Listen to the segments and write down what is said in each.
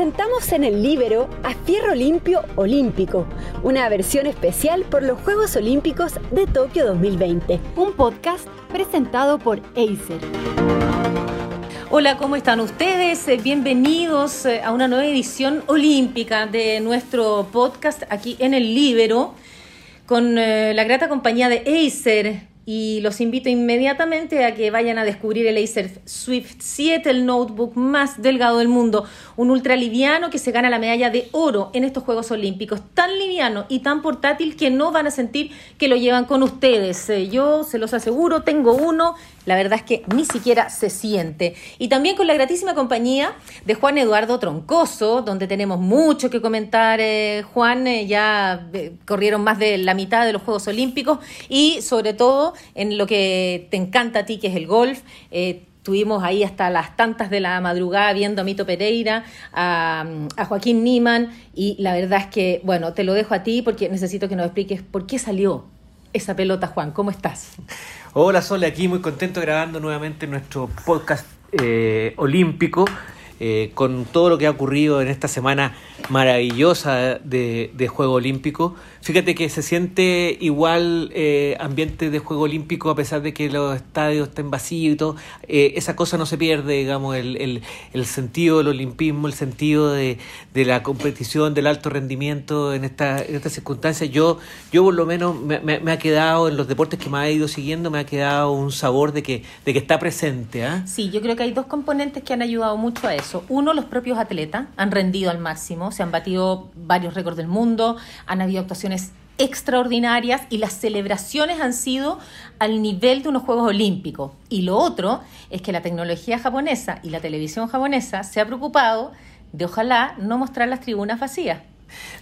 presentamos en el Libero a Fierro Limpio Olímpico, una versión especial por los Juegos Olímpicos de Tokio 2020. Un podcast presentado por Acer. Hola, ¿cómo están ustedes? Eh, Bienvenidos eh, a una nueva edición olímpica de nuestro podcast aquí en el Libero, con eh, la grata compañía de Acer, y los invito inmediatamente a que vayan a descubrir el Acer Swift 7, el notebook más delgado del mundo, un ultra liviano que se gana la medalla de oro en estos Juegos Olímpicos, tan liviano y tan portátil que no van a sentir que lo llevan con ustedes. Eh, yo se los aseguro, tengo uno, la verdad es que ni siquiera se siente. Y también con la gratísima compañía de Juan Eduardo Troncoso, donde tenemos mucho que comentar. Eh, Juan, eh, ya eh, corrieron más de la mitad de los Juegos Olímpicos y sobre todo en lo que te encanta a ti, que es el golf. Estuvimos ahí hasta las tantas de la madrugada viendo a Mito Pereira, a, a, Joaquín Niman, y la verdad es que, bueno, te lo dejo a ti porque necesito que nos expliques por qué salió esa pelota, Juan. ¿Cómo estás? Hola, Sole, aquí muy contento grabando nuevamente nuestro podcast eh, olímpico. Eh, con todo lo que ha ocurrido en esta semana maravillosa de, Juego Olímpico. Fíjate que se siente igual eh, ambiente de Juego Olímpico a pesar de que los estadios estén vacíos y todo. Eh, esa cosa no se pierde, digamos, el, el, sentido del olimpismo, el sentido de, de, la competición, del alto rendimiento en esta, en estas circunstancias. Yo, yo por lo menos me, me, ha quedado en los deportes que me ha ido siguiendo, me ha quedado un sabor de que, de que está presente. ¿eh? Sí, yo creo que hay dos componentes que han ayudado mucho a eso. Uno, los propios atletas han rendido al máximo, se han batido varios récords del mundo, han habido actuaciones extraordinarias y las celebraciones han sido al nivel de unos Juegos Olímpicos. Y lo otro es que la tecnología japonesa y la televisión japonesa se ha preocupado de ojalá no mostrar las tribunas vacías.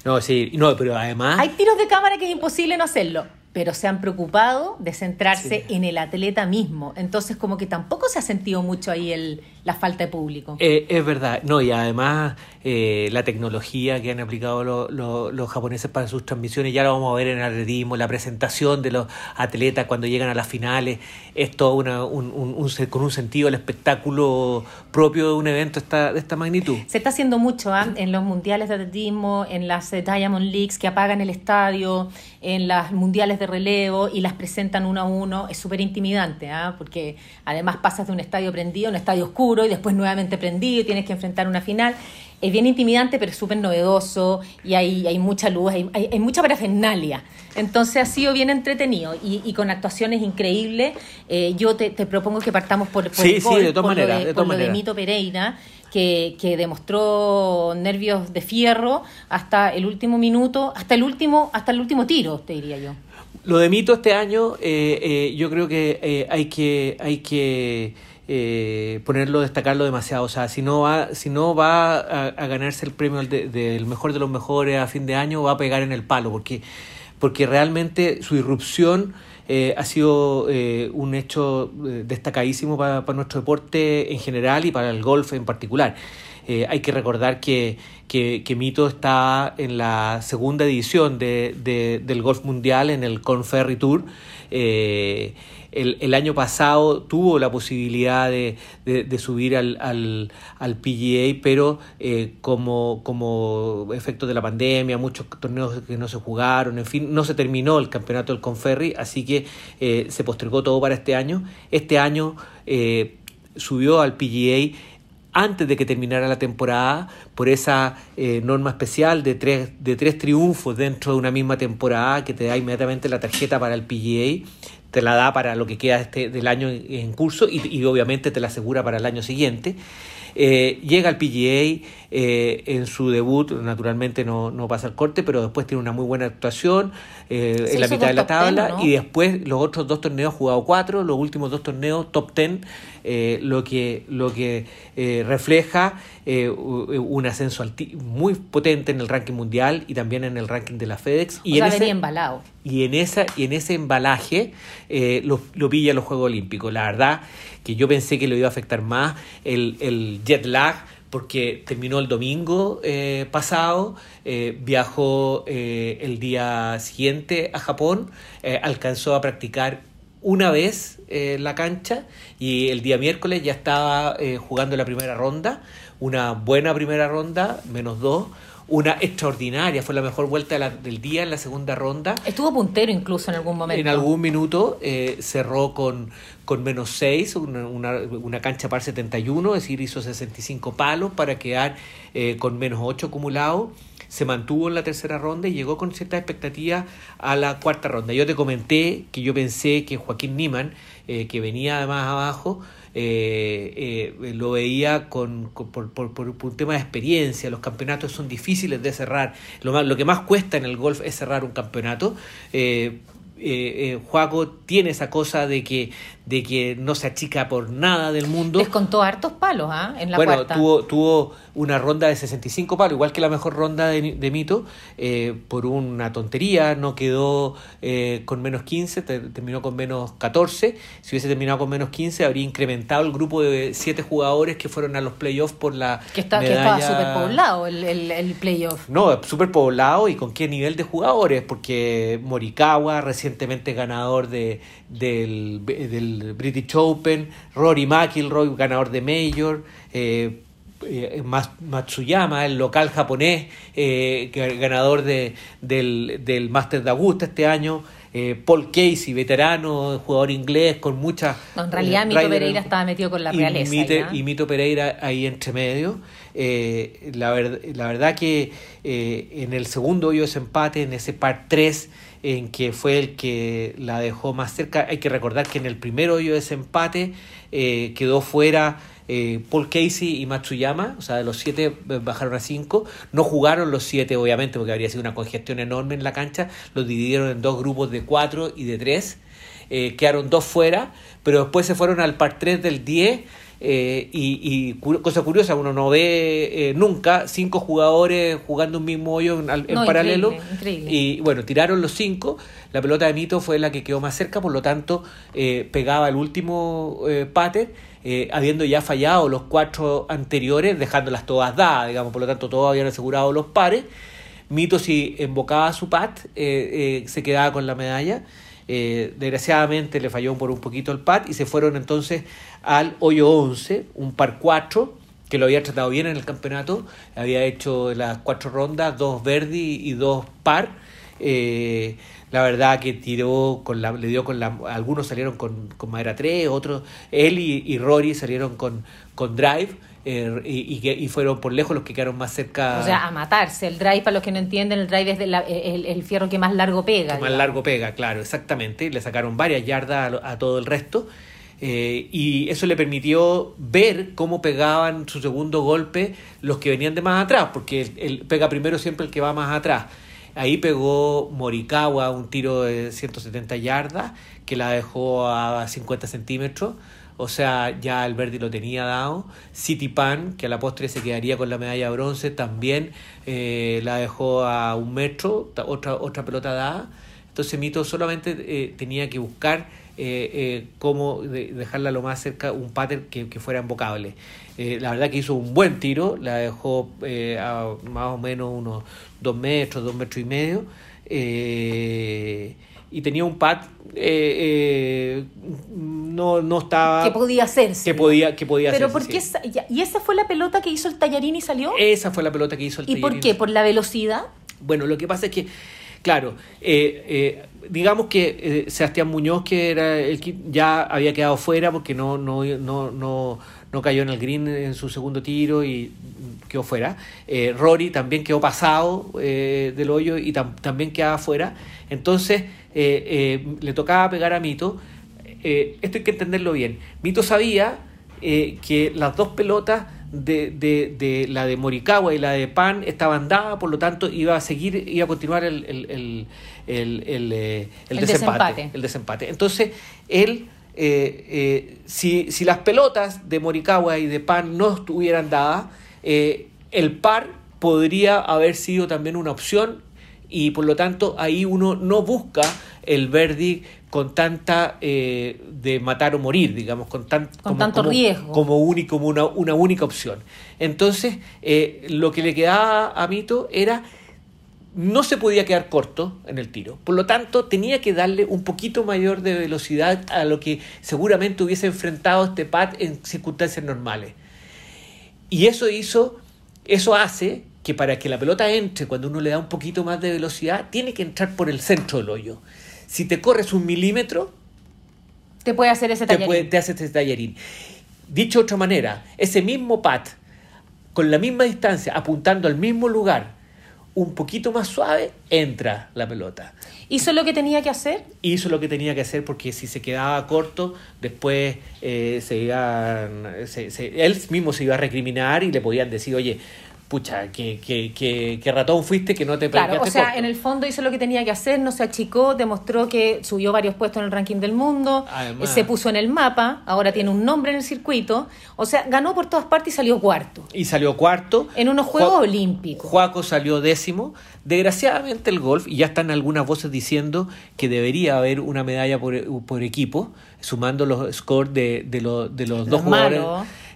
No, sí, no, pero además... Hay tiros de cámara que es imposible no hacerlo pero se han preocupado de centrarse sí. en el atleta mismo. Entonces, como que tampoco se ha sentido mucho ahí el, la falta de público. Eh, es verdad, no, y además eh, la tecnología que han aplicado lo, lo, los japoneses para sus transmisiones, ya lo vamos a ver en el atletismo, la presentación de los atletas cuando llegan a las finales, es todo una, un, un, un, con un sentido, el espectáculo propio de un evento esta, de esta magnitud. Se está haciendo mucho ¿eh? en los mundiales de atletismo, en las Diamond Leagues que apagan el estadio, en las mundiales de relevo y las presentan uno a uno, es súper intimidante, ¿eh? porque además pasas de un estadio prendido a un estadio oscuro y después nuevamente prendido y tienes que enfrentar una final. Es bien intimidante, pero súper novedoso y hay, hay mucha luz, hay, hay, hay, mucha parafernalia. Entonces ha sido bien entretenido y, y con actuaciones increíbles. Eh, yo te, te, propongo que partamos por, por sí, el gol, sí, de todas por, maneras, lo de, de, todas por lo de Mito Pereira. Que, que, demostró nervios de fierro hasta el último minuto, hasta el último, hasta el último tiro, te diría yo. Lo de Mito este año, eh, eh, yo creo que eh, hay que, hay que eh, ponerlo, destacarlo demasiado. O sea, si no va, si no va a, a ganarse el premio del de, mejor de los mejores a fin de año, va a pegar en el palo, porque, porque realmente su irrupción eh, ha sido eh, un hecho destacadísimo para, para, nuestro deporte en general y para el golf en particular. Hay que recordar que, que, que, Mito está en la segunda edición de, del Golf Mundial en el Conferry Tour. El, el, año pasado tuvo la posibilidad de, de, subir al, al, al, PGA, pero eh, como, como efecto de la pandemia, muchos torneos que no se jugaron, en fin, no se terminó el campeonato del Conferry, así que eh, se postergó todo para este año. Este año eh, subió al PGA antes de que terminara la temporada por esa eh, norma especial de tres, de tres triunfos dentro de una misma temporada que te da inmediatamente la tarjeta para el PGA, te la da para lo que queda este, del año en curso y, y obviamente te la asegura para el año siguiente. Eh, llega al PGA eh, en su debut, naturalmente no, no, pasa el corte, pero después tiene una muy buena actuación eh, en la mitad de la tabla y después los otros dos torneos jugado cuatro, los últimos dos torneos top ten, eh, lo que, lo que eh, refleja un ascenso muy potente en el ranking mundial y también en el ranking de la FedEx. Y, o sea, en ese, embalado. y en esa y en ese embalaje lo, lo pilla los Juegos Olímpicos. La verdad que yo pensé que lo iba a afectar más el, el jet lag porque terminó el domingo eh, pasado, eh, viajó eh, el día siguiente a Japón, alcanzó a practicar una vez en la cancha y el día miércoles ya estaba jugando la primera ronda, una buena primera ronda, menos dos, una extraordinaria, fue la mejor vuelta del día en la segunda ronda. Estuvo puntero incluso en algún momento. En algún minuto eh, cerró con, con menos 6, una, una, cancha par 71, es decir, hizo 65 palos para quedar eh, con menos 8 acumulados. Se mantuvo en la tercera ronda y llegó con cierta expectativa a la cuarta ronda. Yo te comenté que yo pensé que Joaquín Niman, eh, que venía más abajo, eh, eh, lo veía con, por, un tema de experiencia. Los campeonatos son difíciles de cerrar. Lo, lo que más cuesta en el golf es cerrar un campeonato. Eh, Juaco tiene esa cosa de que, de que no se achica por nada del mundo. Les contó hartos palos ¿ah? en la bueno, Tuvo, tuvo una ronda de 65 palos, igual que la mejor ronda de, de Mito, eh, por una tontería, no quedó eh, con menos 15, terminó con menos 14. Si hubiese terminado con menos 15, habría incrementado el grupo de 7 jugadores que fueron a los playoffs por la. Que, está, que estaba súper poblado el, el, el playoff. No, súper poblado y con qué nivel de jugadores, porque Morikawa recientemente ganador de, del, del British Open, Rory McIlroy, ganador de Major, eh, eh, Matsuyama, el local japonés, eh, ganador de, del, del Master de Augusta este año, eh, Paul Casey, veterano, jugador inglés con muchas... en realidad Mito Pereira estaba metido con la realeza. Y, Mito Pereira ahí entre medio. la, la verdad que en el segundo hoyo ese empate, en ese par 3, en que fue el que la dejó más cerca. Hay que recordar que en el primer hoyo de ese empate eh, quedó fuera eh, Paul Casey y Matsuyama, o sea, de los siete eh, bajaron a cinco. No jugaron los siete, obviamente, porque habría sido una congestión enorme en la cancha. Los dividieron en dos grupos de cuatro y de tres. quedaron dos fuera, pero después se fueron al par 3 del 10 eh, y, cosa curiosa, uno no ve eh, nunca cinco jugadores jugando un mismo hoyo en, paralelo. Y bueno, tiraron los cinco. La pelota de Mito fue la que quedó más cerca, por lo tanto, eh, pegaba el último pate, habiendo ya fallado los cuatro anteriores, dejándolas todas dadas, digamos, por lo tanto, todos habían asegurado los pares. Mito, si embocaba su pat, se quedaba con la medalla. Eh, desgraciadamente le falló por un poquito el pat y se fueron entonces al hoyo 11, un par 4, que lo había tratado bien en el campeonato, había hecho las cuatro rondas, dos verdi y dos par. Eh, la verdad que tiró con la, le dio con la, algunos salieron con, con madera 3, otros, él y, y Rory salieron con, con drive. Eh, y, y, fueron por lejos los que quedaron más cerca. O sea, a matarse. El drive, para los que no entienden, el drive es el, fierro que más largo pega. más largo pega, claro, exactamente. Le sacaron varias yardas a, todo el resto. Eh, y eso le permitió ver cómo pegaban su segundo golpe los que venían de más atrás, porque el, pega primero siempre el que va más atrás. Ahí pegó Morikawa un tiro de 170 yardas que la dejó a 50 centímetros. O sea, ya Alberti lo tenía dado. City Pan, que a la postre se quedaría con la medalla de bronce, también eh, la dejó a un metro, otra, otra pelota dada. Entonces Mito solamente eh, tenía que buscar eh, cómo dejarla lo más cerca, un pattern que, fuera embocable. la verdad que hizo un buen tiro, la dejó a más o menos unos dos metros, dos metros y medio y tenía un pad eh, eh, no, no estaba que podía hacerse que podía que podía pero por qué y esa fue la pelota que hizo el tallarín y salió esa fue la pelota que hizo el y por qué por la velocidad bueno lo que pasa es que claro eh, digamos que Sebastián Muñoz que era el que ya había quedado fuera porque no no no no no cayó en el green en su segundo tiro y quedó fuera. Rory también quedó pasado del hoyo y también quedaba fuera. Entonces, eh, eh, le tocaba pegar a Mito. Eh, esto hay que entenderlo bien. Mito sabía que las dos pelotas de, de, de, la de Morikawa y la de Pan estaban dadas, por lo tanto iba a seguir, iba a continuar el, el, el, el, el desempate, El desempate. Entonces, él, si, si las pelotas de Morikawa y de Pan no estuvieran dadas, el par podría haber sido también una opción y por lo tanto ahí uno no busca el Verdi con tanta eh, de matar o morir, digamos, con, tan, con tanto riesgo. Como, como una, una única opción. Entonces, eh, lo que le quedaba a Mito era no se podía quedar corto en el tiro. Por lo tanto, tenía que darle un poquito mayor de velocidad a lo que seguramente hubiese enfrentado este Pat en circunstancias normales. Y eso hizo, eso hace que para que la pelota entre, cuando uno le da un poquito más de velocidad, tiene que entrar por el centro del hoyo. Si te corres un milímetro, te puede hacer ese. Te, puede, te hace ese tallerín. Dicho de otra manera, ese mismo pat, con la misma distancia, apuntando al mismo lugar, un poquito más suave, entra la pelota. ¿Hizo lo que tenía que hacer? Hizo lo que tenía que hacer porque si se quedaba corto, después eh, se iba, él mismo se iba a recriminar y le podían decir, oye, pucha, que, que, que, ratón fuiste que no te Claro, o sea, en el fondo hizo lo que tenía que hacer, no se achicó, demostró que subió varios puestos en el ranking del mundo, se puso en el mapa, ahora tiene un nombre en el circuito, o sea, ganó por todas partes y salió cuarto. Y salió cuarto. En unos Juegos Olímpicos. Juaco salió décimo. Desgraciadamente el golf, y ya están algunas voces diciendo que debería haber una medalla por, por equipo, sumando los scores de, de, de los, dos jugadores.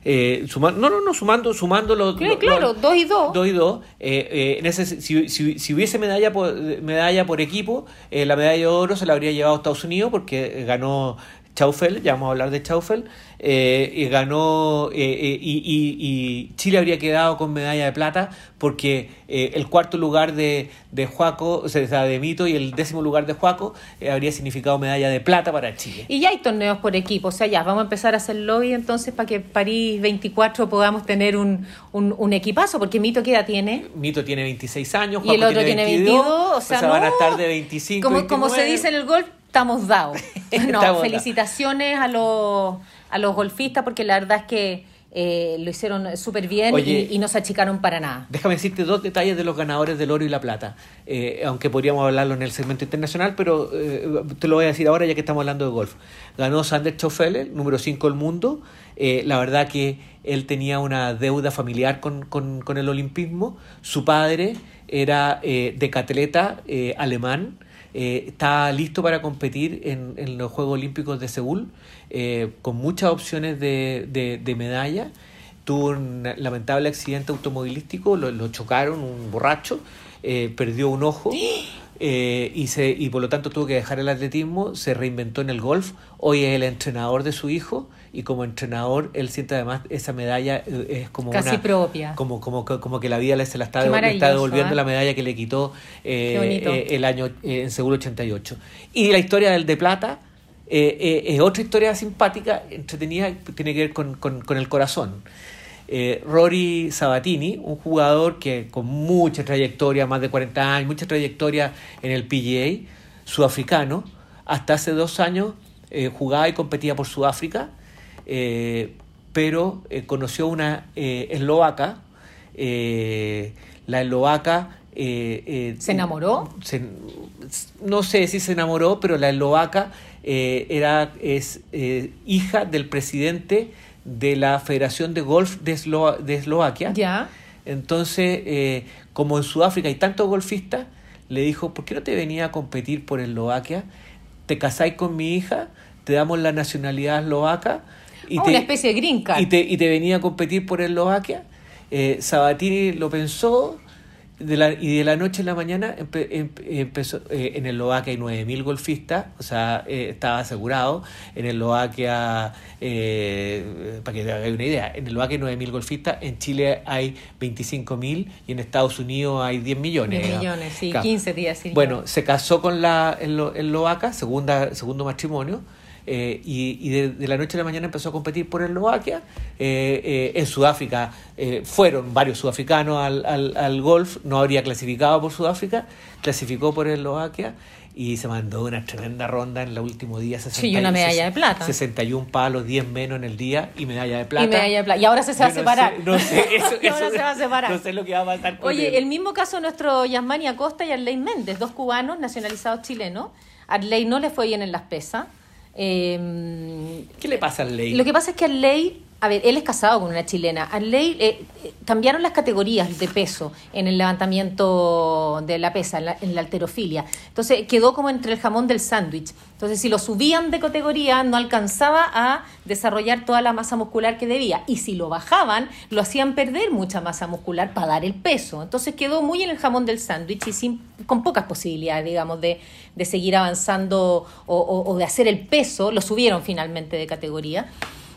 Eh, no, no, no, sumando, sumando los. claro, dos y dos. Dos y dos. Eh, eh, en ese, si, si, si, hubiese medalla por, medalla por equipo, la medalla de oro se la habría llevado a Estados Unidos porque ganó Chaufel, ya vamos a hablar de Chaufel, eh, y ganó eh, eh, y, Chile habría quedado con medalla de plata porque el cuarto lugar de, de Juaco, o sea, de Mito y el décimo lugar de Juaco habría significado medalla de plata para Chile. Y ya hay torneos por equipo, o sea, ya vamos a empezar a hacer lobby entonces para que París 24 podamos tener un, un, equipazo, porque Mito qué edad tiene? Mito tiene 26 años, Juaco y el otro tiene 22, o sea, van a estar de 25. Como, como se dice en el golf, estamos dados. No, felicitaciones a los, a los golfistas porque la verdad es que eh, lo hicieron súper bien y, no se achicaron para nada. Déjame decirte dos detalles de los ganadores del oro y la plata, eh, aunque podríamos hablarlo en el segmento internacional, pero eh, te lo voy a decir ahora ya que estamos hablando de golf. Ganó Sander Schoffele, número 5 del mundo. la verdad que él tenía una deuda familiar con, con, con el olimpismo. Su padre era decatleta alemán eh, está listo para competir en, en, los Juegos Olímpicos de Seúl, eh, con muchas opciones de, de, medalla. Tuvo un lamentable accidente automovilístico, lo, chocaron, un borracho, eh, perdió un ojo. y, se, y por lo tanto tuvo que dejar el atletismo, se reinventó en el golf, hoy es el entrenador de su hijo y como entrenador él siente además esa medalla es como casi propia como, como, como que la vida se la está, está devolviendo ¿eh? la medalla que le quitó eh, el año en Seguro 88 y la historia del de plata es otra historia simpática entretenida tiene que ver con, con, con el corazón Rory Sabatini, un jugador que con mucha trayectoria, más de 40 años, mucha trayectoria en el PGA, sudafricano, hasta hace dos años jugaba y competía por Sudáfrica eh, pero eh, conoció una eh, eslovaca, la eslovaca... ¿Se enamoró? no sé si se enamoró, pero la eslovaca era, es hija del presidente de la Federación de Golf de, de Eslovaquia. Ya. Entonces, como en Sudáfrica hay tantos golfistas, le dijo, ¿por qué no te venía a competir por Eslovaquia? Te casáis con mi hija, te damos la nacionalidad eslovaca y una especie de green card. Y te, y te venía a competir por Eslovaquia. Eh, Sabatini lo pensó de la, y de la noche a la mañana empezó. Eh, en Eslovaquia hay 9.000 golfistas, o sea, eh, estaba asegurado. En Eslovaquia, eh, para que te hagáis una idea, en Eslovaquia hay 9.000 golfistas, en Chile hay 25.000 y en Estados Unidos hay 10 millones. 10 millones, sí, 15 días. Sí. Bueno, se casó con la Eslovaca, segunda, segundo matrimonio eh, y, de, la noche a la mañana empezó a competir por Eslovaquia. Eh, eh, en Sudáfrica fueron varios sudafricanos al, al, al, golf, no habría clasificado por Sudáfrica, clasificó por Eslovaquia y se mandó una tremenda ronda en el último día. 60, sí, y una medalla de plata. 61 palos, 10 menos en el día y medalla de plata. Y medalla de plata. Y ahora se, se va a separar. no sé, eso, ahora se va a separar. No sé lo que va a pasar con Oye, el mismo caso de nuestro Yasmani Acosta y Arley Méndez, dos cubanos nacionalizados chilenos. Arley no le fue bien en las pesas Em, ¿Qué le pasa al ley? Lo que pasa es que al ley a ver, él es casado con una chilena. Arley eh, eh, cambiaron las categorías de peso en el levantamiento de la pesa, en la, en la alterofilia. Entonces quedó como entre el jamón del sándwich. Entonces, si lo subían de categoría, no alcanzaba a desarrollar toda la masa muscular que debía. Y si lo bajaban, lo hacían perder mucha masa muscular para dar el peso. Entonces quedó muy en el jamón del sándwich y sin, con pocas posibilidades, digamos, de, de seguir avanzando o, de hacer el peso. Lo subieron finalmente de categoría.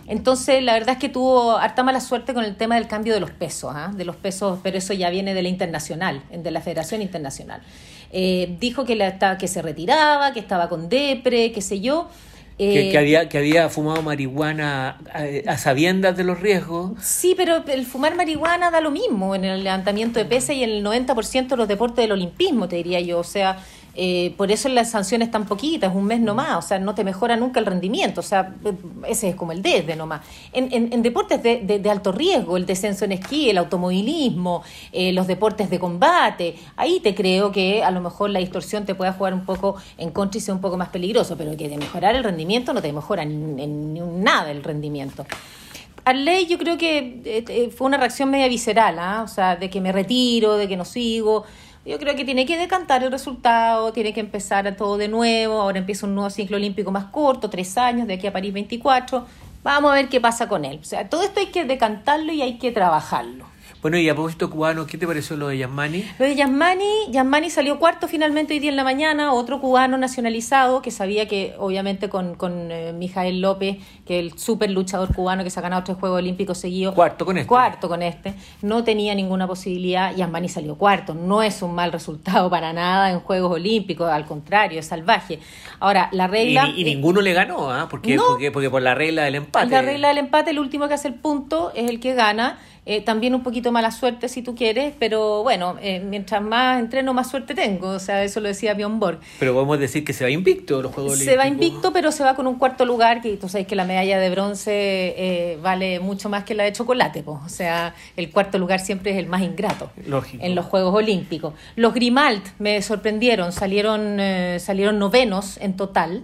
Entonces, la verdad es que tuvo harta mala suerte con el tema del cambio de los pesos, ¿ah? de los pesos, pero eso ya viene de la internacional, de la Federación Internacional. Eh, dijo que, la, que se retiraba, que estaba con depre, qué sé yo. Eh, que, que, había, que había fumado marihuana a, a, sabiendas de los riesgos. Sí, pero el fumar marihuana da lo mismo en el levantamiento de pesas y en el 90% de los deportes del olimpismo, te diría yo. O sea, eh, por eso las sanciones tan poquitas, un mes nomás, o sea, no te mejora nunca el rendimiento, o sea, ese es como el desde nomás. En, en, en deportes de, de, de, alto riesgo, el descenso en esquí, el automovilismo, eh, los deportes de combate, ahí te creo que a lo mejor la distorsión te pueda jugar un poco en contra y sea un poco más peligroso, pero que de mejorar el rendimiento no te mejora en, en nada el rendimiento. Arley yo creo que eh, fue una reacción media visceral, ¿eh? o sea, de que me retiro, de que no sigo. Yo creo que tiene que decantar el resultado, tiene que empezar todo de nuevo. Ahora empieza un nuevo ciclo olímpico más corto, tres años, de aquí a París 24. Vamos a ver qué pasa con él. O sea, todo esto hay que decantarlo y hay que trabajarlo. Bueno, y a propósito cubano, ¿qué te pareció lo de Yasmani? Lo de Yasmani, Yasmani salió cuarto finalmente hoy día en la mañana, otro cubano nacionalizado que sabía que obviamente con, con eh, Mijael López, que el súper luchador cubano que se ha ganado tres Juegos Olímpicos seguidos. Cuarto con este. Cuarto con este. No tenía ninguna posibilidad. Yasmani salió cuarto. No es un mal resultado para nada en Juegos Olímpicos, al contrario, es salvaje. Ahora, la regla... Y, y ninguno le ganó, ¿ah? ¿eh? Porque, no, porque, porque por la regla del empate. La regla del empate, el último que hace el punto es el que gana. Eh, también un poquito mala suerte si tú quieres, pero bueno, eh, mientras más entreno, más suerte tengo. O sea, eso lo decía Bjorn Borg. Pero podemos decir que se va invicto los Juegos Se va invicto, pero se va con un cuarto lugar, que tú sabes que la medalla de bronce eh, vale mucho más que la de chocolate. Pues. O sea, el cuarto lugar siempre es el más ingrato Lógico. en los Juegos Olímpicos. Los Grimald me sorprendieron, salieron, eh, salieron novenos en total.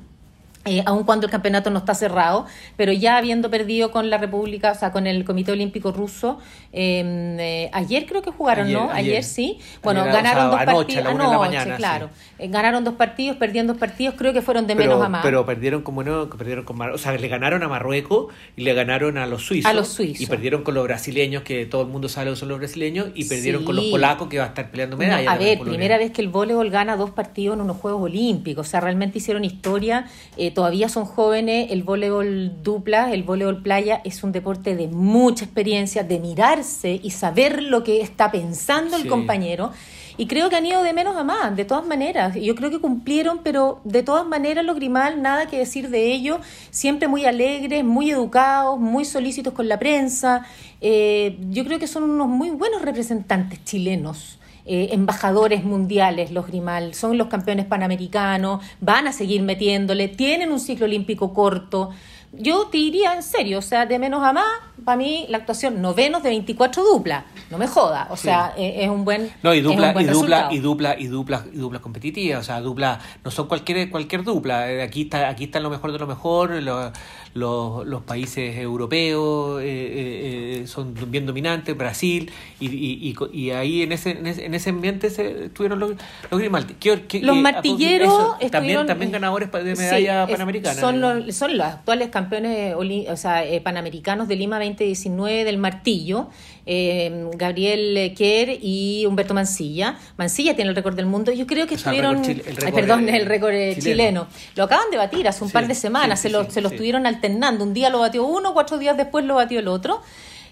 Eh, aun cuando el campeonato no está cerrado, pero ya habiendo perdido con la República, o sea, con el Comité Olímpico Ruso, eh, eh, ayer creo que jugaron, ayer, ¿no? Ayer, ayer sí. Bueno, ayer, ganaron o sea, dos partidos. Anoche, mañana, claro. Sí. ganaron dos partidos, perdieron dos partidos, creo que fueron de pero, menos a más. Pero perdieron como no, perdieron con Mar o sea, le ganaron a Marruecos y le ganaron a los suizos. A los suizos. Y perdieron con los brasileños, que todo el mundo sabe que son los brasileños, y perdieron sí. con los polacos, que va a estar peleando medallas. No, a ver, primera vez que el voleibol gana dos partidos en unos Juegos Olímpicos, o sea, realmente hicieron historia, eh, todavía son jóvenes el voleibol dupla, el voleibol playa, es un deporte de mucha experiencia, de mirarse y saber lo que está pensando el compañero. Y creo que han ido de menos a más, de todas maneras. Yo creo que cumplieron, pero de todas maneras los Grimal, nada que decir de ellos, siempre muy alegres, muy educados, muy solícitos con la prensa. Eh, yo creo que son unos muy buenos representantes chilenos. Eh, embajadores mundiales, los Grimal, son los campeones panamericanos, van a seguir metiéndole, tienen un ciclo olímpico corto. Yo te diría en serio, o sea, de menos a más, para mí la actuación novenos de 24 dupla, no me joda, o sea, sí. eh, es un buen No, y dupla, y dupla, y dupla, y dupla, y dupla competitiva, o sea, dupla, no son cualquier cualquier dupla, eh, aquí está, aquí está lo mejor de lo mejor, lo, lo, los países europeos eh, eh, son bien dominantes, Brasil, y, y, y, y ahí en ese, en ese, en ese ambiente se, estuvieron los, los Grimaldi. ¿Qué, qué, los martilleros eso, también, también ganadores de medalla sí, panamericana. Son los, son los actuales campeones o sea, eh, panamericanos de Lima 2019 del martillo, eh, Gabriel Kerr y Humberto Mancilla. Mancilla tiene el récord del mundo. Yo creo que o sea, estuvieron. El récord, el récord, ay, perdón, el récord chileno. chileno. Lo acaban de batir hace un sí, par de semanas. sí, se lo, se lo estuvieron alternando. Un día lo batió uno, cuatro días después lo batió el otro.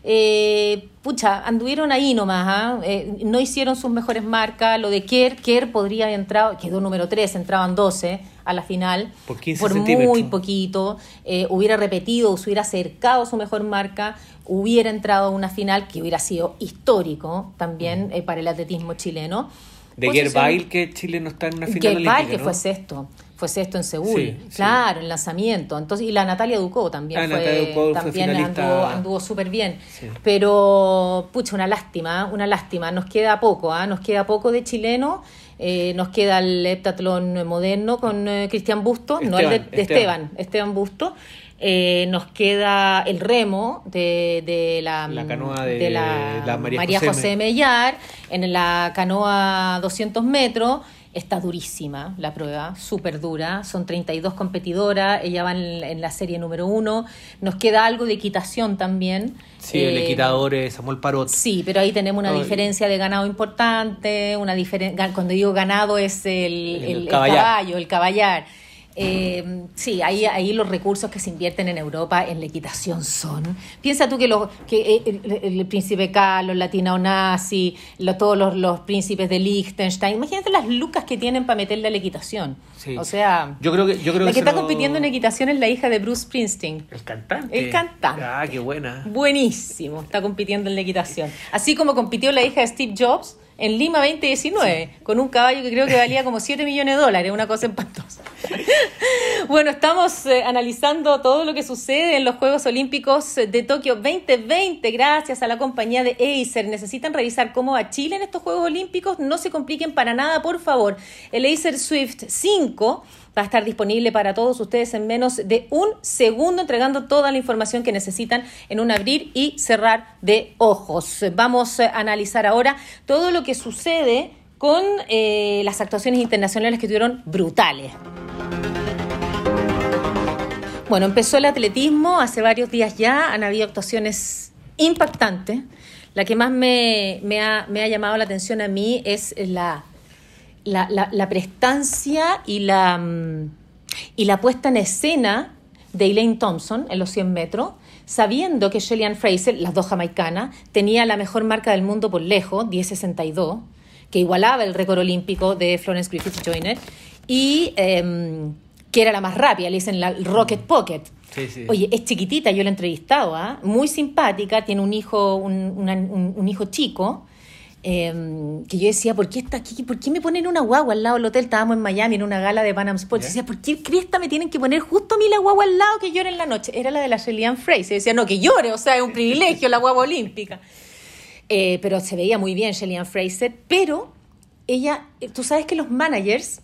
Eh, pucha, anduvieron ahí nomás, ¿eh? Eh, no hicieron sus mejores marcas, lo de Kerr, Kerr podría haber entrado, quedó número 3, entraban 12 a la final, por, 15 por muy poquito, eh, hubiera repetido, se hubiera acercado a su mejor marca, hubiera entrado a una final que hubiera sido histórico también para el atletismo chileno. De Gervail, que Chile no está en una final Gervail, que ¿no? fue sexto fue sexto en Seúl, claro, en lanzamiento. Entonces, y la Natalia Ducó también Ah, fue, Natalia Ducó también anduvo, anduvo súper bien. Sí. Pero, pucha, una lástima, una lástima. Nos queda poco, ¿ah? Nos queda poco de chileno. Eh, nos queda el heptatlón moderno con eh, Cristian Busto, no el de, Esteban, de Esteban, Esteban Busto. Eh, nos queda el remo de, de la, La canoa de la la María María, José José, Mellar, en la canoa 200 metros. Está durísima la prueba, súper dura. Son 32 competidoras, ella va en, en la serie número uno. Nos queda algo de equitación también. Sí, el Eh, equitador es Samuel Parot. Sí, pero ahí tenemos una Ay. diferencia de ganado importante, una diferen- cuando digo ganado es el, El el- el caballar. caballo, el caballar. Eh, sí, ahí, ahí los recursos que se invierten en Europa en la equitación son. Piensa tú que, los, que eh, el, el príncipe Carlos, Latina Onasi, lo- todos los, los príncipes de Liechtenstein, imagínate las lucas que tienen para meterle a la equitación. Sí. O sea, Yo creo que, yo creo la que está lo- compitiendo en equitación es la hija de Bruce Springsteen. El cantante. El cantante. Ah, qué buena. Buenísimo, está compitiendo en la equitación. Así como compitió la hija de Steve Jobs en Lima 2019, con un caballo que creo que valía como 7 millones de dólares, una cosa espantosa. bueno, estamos eh, analizando todo lo que sucede en los Juegos Olímpicos de Tokio 2020, gracias a la compañía de Acer. Necesitan revisar cómo va Chile en estos Juegos Olímpicos, no se compliquen para nada, por favor. El Acer Swift 5 va a estar disponible para todos ustedes en menos de un segundo, entregando toda la información que necesitan en un abrir y cerrar de ojos. Vamos a analizar ahora todo lo que sucede con eh, las actuaciones internacionales que tuvieron brutales. Bueno, empezó el atletismo hace varios días ya, han habido actuaciones impactantes. La que más me, ha llamado la atención a mí es la, la, la- la prestancia y la, mm, y la puesta en escena de Elaine Thompson en los 100 metros, sabiendo que Shelley Ann Fraser, las dos jamaicanas, tenía la mejor marca del mundo por lejos, 10.62, que igualaba el récord olímpico de Florence Griffith Joyner, y em, que era la más rápida, le dicen la Rocket Pocket. Sí, sí. Oye, es chiquitita, yo la he entrevistado, ¿ah? muy simpática, tiene un hijo, un, una- un- un hijo chico, eh, que yo decía, ¿por qué está aquí? ¿Por qué me ponen una guagua al lado del hotel? Estábamos en Miami en una gala de Pan Am Sports. ¿Ya? Decía, ¿por qué cresta me tienen que poner justo a mí la guagua al lado que llore en la noche? Era la de la Shelley Fraser. Decía, no, que llore, o sea, es un privilegio la guagua olímpica. Eh, pero se veía muy bien Shelley Fraser, pero ella, eh, tú sabes que los managers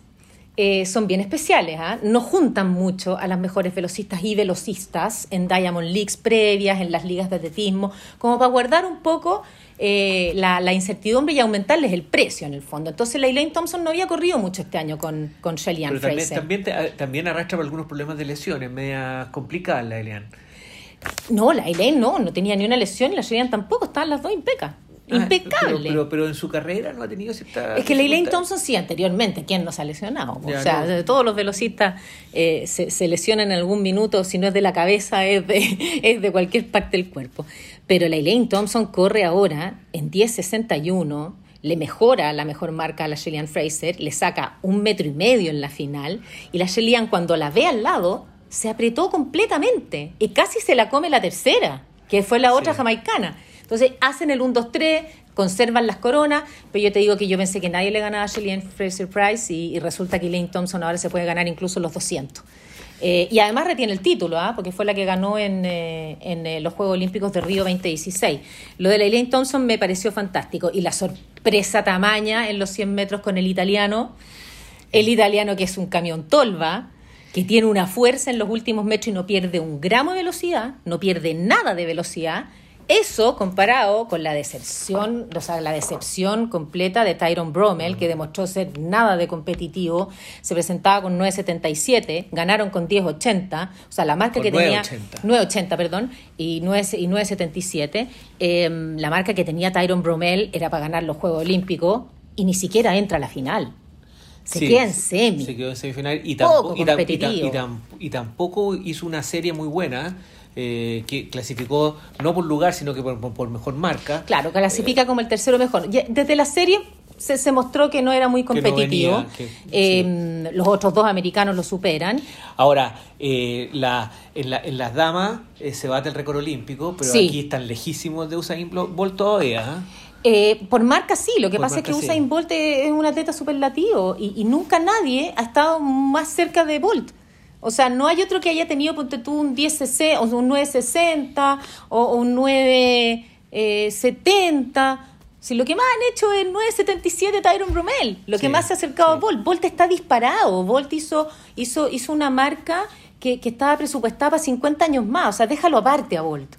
eh, son bien especiales, ¿ah? no juntan mucho a las mejores velocistas y velocistas en Diamond Leagues previas, en las ligas de atletismo, como para guardar un poco eh, la, la incertidumbre y aumentarles el precio en el fondo. Entonces la Elaine Thompson no había corrido mucho este año con, con Shelly Ann Pero también, Fraser. también, te- también arrastra algunos problemas de lesiones, media complicada la Elian. No, la Elaine no, no tenía ni una lesión y la Shelly Ann tampoco, estaban las dos impecas. Ah, Impecable. pero, pero, pero en su carrera no ha tenido cierta. Es que la Elaine dificultad. Thompson sí, anteriormente, ¿quién no se ha lesionado? Ya, o sea, no. todos los velocistas eh, se, se lesionan en algún minuto, si no es de la cabeza, es de, es de cualquier parte del cuerpo. Pero la Elaine Thompson corre ahora en 10.61, le mejora la mejor marca a la Shelley Fraser, le saca un metro y medio en la final, y la Shelley cuando la ve al lado, se apretó completamente y casi se la come la tercera, que fue la otra Sí. jamaicana. Entonces hacen el 1-2-3, conservan las coronas, pero yo te digo que yo pensé que nadie le ganaba a Shelley Fraser Price y, resulta que Elaine Thompson ahora se puede ganar incluso los 200. Eh, y además retiene el título, ¿ah? porque fue la que ganó en, eh, en eh, los Juegos Olímpicos de Río 2016. Lo de la Elaine Thompson me pareció fantástico y la sorpresa tamaña en los 100 metros con el italiano, el italiano que es un camión tolva, que tiene una fuerza en los últimos metros y no pierde un gramo de velocidad, no pierde nada de velocidad. Eso comparado con la decepción, o sea, la decepción completa de Tyron Bromel, que demostró ser nada de competitivo, se presentaba con 9.77, ganaron con 10.80, o sea, la marca Con que tenía 9.80. 9.80, perdón, y 9 y 9.77, eh, la marca que tenía Tyron Bromel era para ganar los Juegos Olímpicos y ni siquiera entra a la final. Se Sí, queda en se- semi. Se quedó en semifinal y, Poco tampoco, y, y tampoco hizo una serie muy buena eh, que clasificó no por lugar, sino que por, mejor marca. Claro, clasifica como el tercero mejor. Desde la serie se, se mostró que no era muy no competitivo. venía, que- Eh, Los otros dos americanos lo superan. Ahora, eh, la, en, la- en las damas eh, se bate el récord olímpico, pero Sí. aquí están lejísimos de Usain Bolt todavía. ¿eh? Eh, por marca sí, lo que pasa es que Usain Bolt es un atleta superlativo y, y nunca nadie ha estado más cerca de Bolt. O sea, no hay otro que haya tenido, ponte tú, un 10 o un 960 o un 970. Si lo que más han hecho es 977 Tyron Bromel, lo que más se ha acercado a Bolt. Bolt está disparado. Bolt hizo, hizo, hizo una marca que, que estaba presupuestada para 50 años más. O sea, déjalo aparte a Bolt.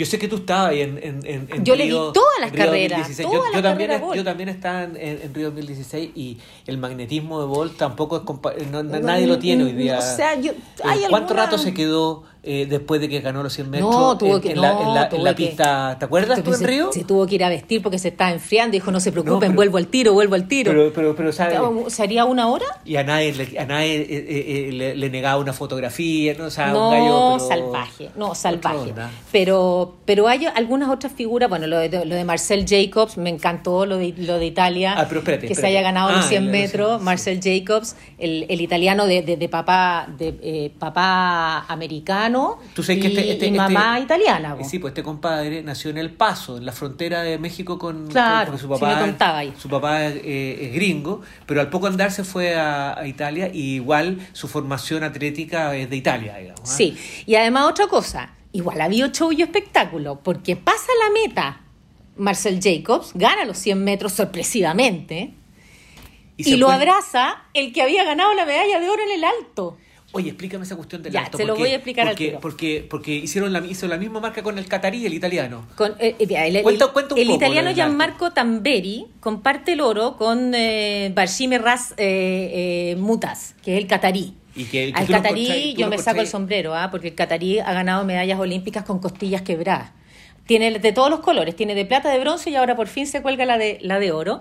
Yo sé que tú estabas ahí en, en, en Yo le di todas las carreras. yo, también, yo también estaba en, Río 2016 y el magnetismo de Bolt tampoco es... nadie lo tiene hoy día. O sea, yo, ¿Cuánto alguna... rato se quedó eh, después de que ganó los 100 metros no, tuvo que, en, la, en, la, en la pista. ¿Te acuerdas tú en se, Río? Se tuvo que ir a vestir porque se estaba enfriando. Dijo, no se preocupen, vuelvo al tiro, vuelvo al tiro. Pero, pero, pero ¿sabes? ¿Sería una hora? Y a nadie, a nadie eh, eh, eh, le, le, negaba una fotografía, ¿no? O sea, no, un gallo, pero... salvaje, no, salvaje. Pero, pero hay algunas otras figuras, bueno, lo de, lo de Marcel Jacobs, me encantó lo de, lo de Italia, ah, pero espérate, que espérate. se haya ganado ah, los 100 ya, metros, sí, Marcel. Jacobs, el, el italiano de, de, de papá, de, eh, papá americano. Tú sabes que este, este, y mamá este, italiana. Sí, pues este compadre nació en El Paso, en la frontera de México con, claro, con su papá. Sí me contaba ahí. Su papá eh, es gringo, pero al poco andar se fue a, a, Italia y igual su formación atlética es de Italia, digamos. ¿eh? Sí, y además otra cosa, igual había show y espectáculo, porque pasa la meta Marcel Jacobs, gana los 100 metros sorpresivamente, y, y lo abraza el que había ganado la medalla de oro en el alto. Oye, explícame esa cuestión del ya, alto. se lo voy a explicar porque, al tiro. Porque, porque hicieron la, hizo la misma marca con el catarí, el italiano. Con, eh, el, cuenta, cuenta el italiano Gianmarco Tamberi comparte el oro con eh, Barshime Ras eh, Mutas, que es el catarí. Y que, que Al catarí yo me saco el sombrero, ¿ah? porque el catarí ha ganado medallas olímpicas con costillas quebradas. Tiene de todos los colores, tiene de plata, de bronce y ahora por fin se cuelga la de, la de oro.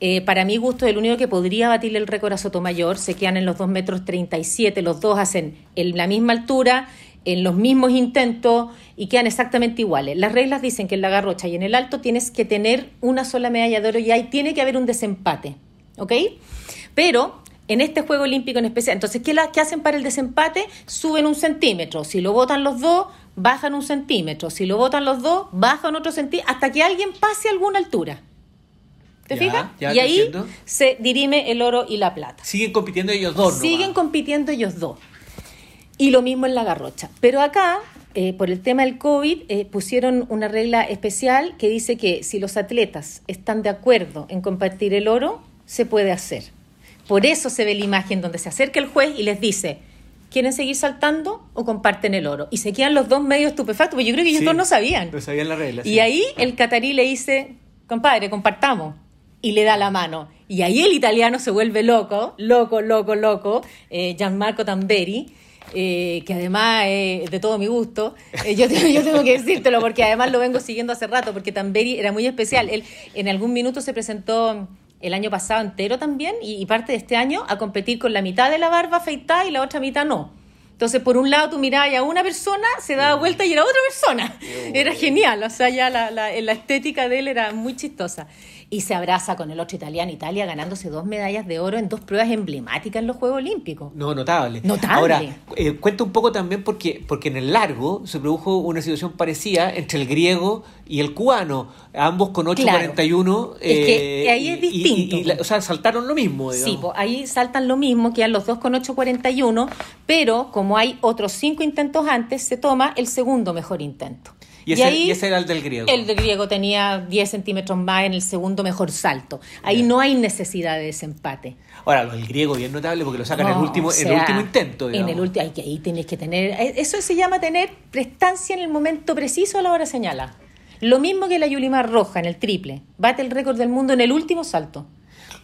Eh, para mi gusto el único que podría batirle el récord a Sotomayor. Se quedan en los 2 metros 37, los dos hacen en la misma altura, en los mismos intentos y quedan exactamente iguales. Las reglas dicen que en la garrocha y en el alto tienes que tener una sola medalla de oro y ahí tiene que haber un desempate. ¿Ok? Pero en este Juego Olímpico en especial, entonces, ¿qué, la, ¿qué hacen para el desempate? Suben un centímetro. Si lo votan los dos, bajan un centímetro. Si lo votan los dos, bajan otro centímetro, hasta que alguien pase a alguna altura. ¿Te ya, fijas? Ya, y ahí entiendo. se dirime el oro y la plata. Siguen compitiendo ellos dos, ¿no? Siguen compitiendo ellos dos. Y lo mismo en la garrocha. Pero acá, eh, por el tema del COVID, eh, pusieron una regla especial que dice que si los atletas están de acuerdo en compartir el oro, se puede hacer. Por eso se ve la imagen donde se acerca el juez y les dice, ¿quieren seguir saltando o comparten el oro? Y se quedan los dos medio estupefactos, porque yo creo que ellos Sí, dos no sabían. No sabían la regla. Y sí. ahí el catarí le dice, compadre, compartamos. Y le da la mano. Y ahí el italiano se vuelve loco, loco, loco, loco, eh, Gianmarco Tamberi, eh, que además es de todo mi gusto. Eh, yo, tengo, yo tengo que decírtelo porque además lo vengo siguiendo hace rato, porque Tamberi era muy especial. Él en algún minuto se presentó el año pasado entero también y, y parte de este año a competir con la mitad de la barba afeitada y la otra mitad no. Entonces, por un lado, tú mirabas a una persona, se daba vuelta y era otra persona. Era genial, o sea, ya la, la, la, estética de él era muy chistosa. Y se abraza con el otro italiano, Italia, ganándose dos medallas de oro en dos pruebas emblemáticas en los Juegos Olímpicos. No, notable. Notable. Ahora, eh, cuenta un poco también porque, porque en el largo se produjo una situación parecida entre el griego y el cubano, ambos con 8.41. Claro. Eh, es que ahí es distinto. Y, y, y, o sea, saltaron lo mismo. Digamos. Sí, pues ahí saltan lo mismo, quedan los dos con 8.41, pero como hay otros cinco intentos antes, se toma el segundo mejor intento. Y ese, y, ahí, y ese, era el del griego. El del griego tenía 10 centímetros más en el segundo mejor salto. Ahí yeah. no hay necesidad de desempate. Ahora, lo del griego bien notable porque lo sacan no, en el último, o sea, el último intento. Digamos. En el último, ahí tienes que tener, eh, eso se llama tener prestancia en el momento preciso a la hora señalada. Lo mismo que la Yulimar Roja en el triple. Bate el récord del mundo en el último salto.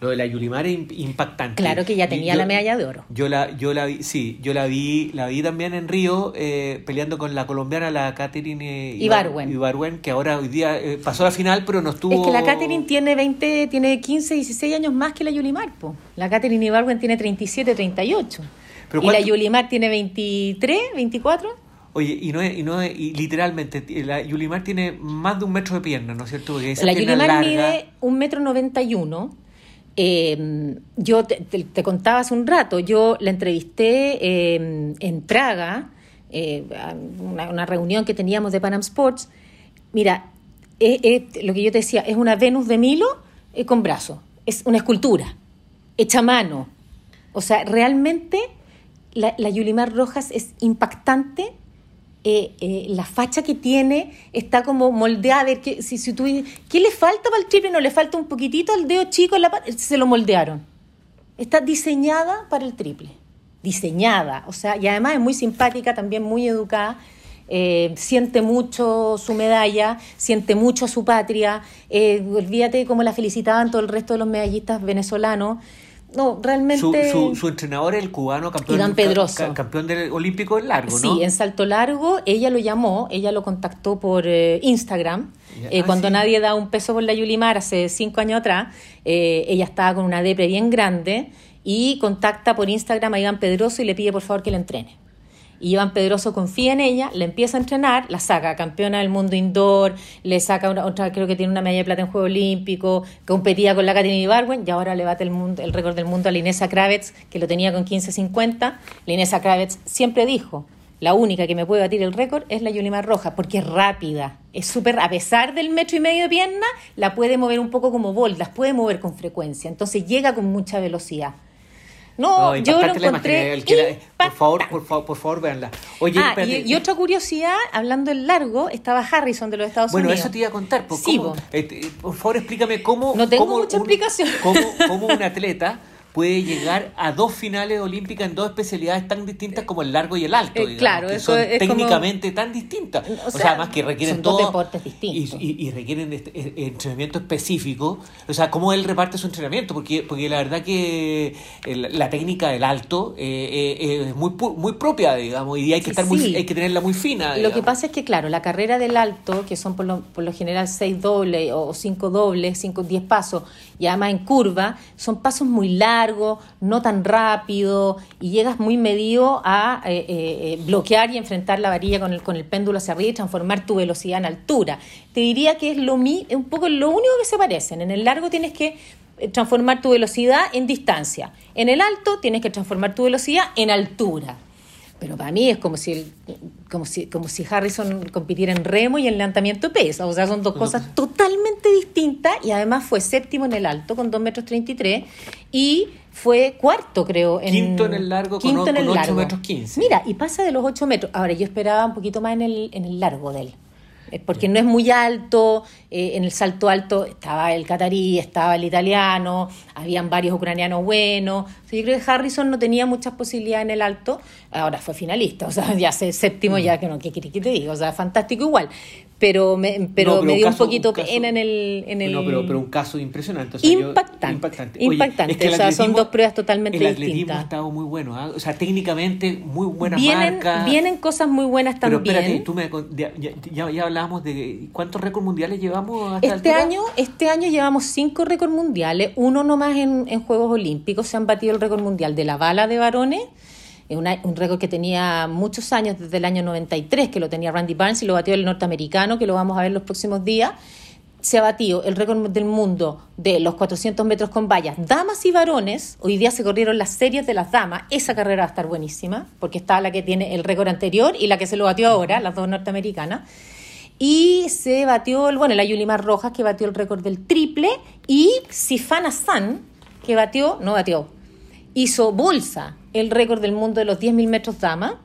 Lo de la Yulimar es impactante. Claro que ya tenía yo, la medalla de oro. Yo la, yo la vi, sí, yo la vi, la vi también en Río eh, peleando con la colombiana, la Catherine Ibarwen. Ibarwen, que ahora hoy día eh, pasó a la final, pero no estuvo. Es que la Catherine tiene 20, tiene 15, 16 años más que la Yulimar, po. La Catherine Ibarwen tiene 37, 38. Pero y la Yulimar tiene 23, 24. Oye, y no es, y no es, y literalmente, la Yulimar tiene más de un metro de pierna, ¿no es cierto? Esa la Yulimar larga... mide un metro noventa y uno. Eh, yo te, te, te, contaba hace un rato, yo la entrevisté eh, en Praga, eh, una, reunión que teníamos de Panam Sports. Mira, lo que yo te decía, es una Venus de Milo eh, con brazos. Es una escultura, hecha a mano. O sea, realmente la, la Yulimar Rojas es impactante. Eh, eh, la facha que tiene está como moldeada. Que, si, si tú, ¿Qué le falta para el triple? No, le falta un poquitito al dedo chico, la, se lo moldearon. Está diseñada para el triple. Diseñada. O sea, y además es muy simpática, también muy educada. Eh, siente mucho su medalla, siente mucho su patria. Olvídate cómo la felicitaban todo el resto de los medallistas venezolanos. No, realmente. Su, entrenador es el cubano campeón, Iván Pedroso. campeón del olímpico en largo, ¿no? Sí, en salto largo. Ella lo llamó, ella lo contactó por eh, Instagram. Ah, cuando nadie da un peso por la Yulimar hace cinco años atrás, ella estaba con una depre bien grande y contacta por Instagram a Iván Pedroso y le pide por favor que le entrene. Y Iván Pedroso confía en ella, le empieza a entrenar, la saca campeona del mundo indoor, le saca otra, creo que tiene una medalla de plata en Juego Olímpico, competía con la Katherine Ibarwen y ahora le bate el, mundo, el récord del mundo a Linesa Kravets, que lo tenía con 15.50. Linesa Kravets siempre dijo, la única que me puede batir el récord es la Yulimar Roja, porque es rápida, es súper, a pesar del metro y medio de pierna, la puede mover un poco como Bolt, las puede mover con frecuencia, entonces llega con mucha velocidad. No, yo lo encontré por favor, por favor, por favor, véanla. Oye, ah, y, otra curiosidad, hablando en largo, estaba Harrison de los Estados Unidos. Bueno, eso te iba a contar. Pues, este, por favor, explícame cómo... No tengo mucha explicación. Cómo, cómo un atleta puede llegar a dos finales olímpicas en dos especialidades tan distintas como el largo y el alto. Eh, claro, que eso son técnicamente tan distintas. O, sea, además que requieren son dos deportes distintos. Y, requieren este, eh, entrenamiento específico. O sea, cómo él reparte su entrenamiento, porque, porque la verdad que la técnica del alto eh, es muy, muy propia, digamos, y hay que, estar muy, hay que tenerla muy fina. Lo que pasa es que, claro, la carrera del alto, que son por lo, por lo general seis dobles o cinco dobles, cinco, diez pasos, y además en curva, son pasos muy largos, no tan rápido, y llegas muy medido a eh, eh, eh, bloquear y enfrentar la varilla con el, con el péndulo hacia arriba y transformar tu velocidad en altura. Te diría que es lo un poco lo único que se parecen. En el largo tienes que transformar tu velocidad en distancia. En el alto tienes que transformar tu velocidad en altura. Pero para mí es como si, como si, como si Harrison compitiera en remo y en levantamiento de peso. O sea, son dos cosas totalmente distintas y además fue séptimo en el alto con 2 metros 33 y fue cuarto, creo. En, quinto en el largo con, en el 8 metros 15. Mira, y pasa de los 8 metros. Ahora, yo esperaba un poquito más en el, en el largo de él porque no es muy alto, eh, en el salto alto estaba el catarí, estaba el italiano, habían varios ucranianos buenos, yo creo que Harrison no tenía muchas posibilidades en el alto, ahora fue finalista, o sea, ya sé, séptimo ya, que no, ¿qué que te diga? O sea, fantástico igual, pero me, pero, me dio un, poquito pena en el, en el... No, pero, pero un caso impresionante. impactante. impactante. impactante. o sea, son dos pruebas totalmente distintas. El atletismo ha estado muy bueno. ¿ah? O sea, técnicamente muy buena vienen, Vienen cosas muy buenas también. Pero espérate, tú me, ya, ya, hablábamos de cuántos récords mundiales llevamos hasta este año Este año llevamos cinco récords mundiales, uno nomás en, en Juegos Olímpicos. Se han batido el récord mundial de la bala de varones un récord que tenía muchos años, desde el año 93, que lo tenía Randy Barnes y lo batió el norteamericano, que lo vamos a ver los próximos días. Se ha el récord del mundo de los 400 metros con vallas, damas y varones. Hoy día se corrieron las series de las damas. Esa carrera va a estar buenísima, porque está la que tiene el récord anterior y la que se lo batió ahora, las dos norteamericanas. Y se batió, el, bueno, la Yulimar Rojas, que batió el récord del triple, y Sifana San, que batió, no batió, hizo bolsa el récord del mundo de los 10.000 metros dama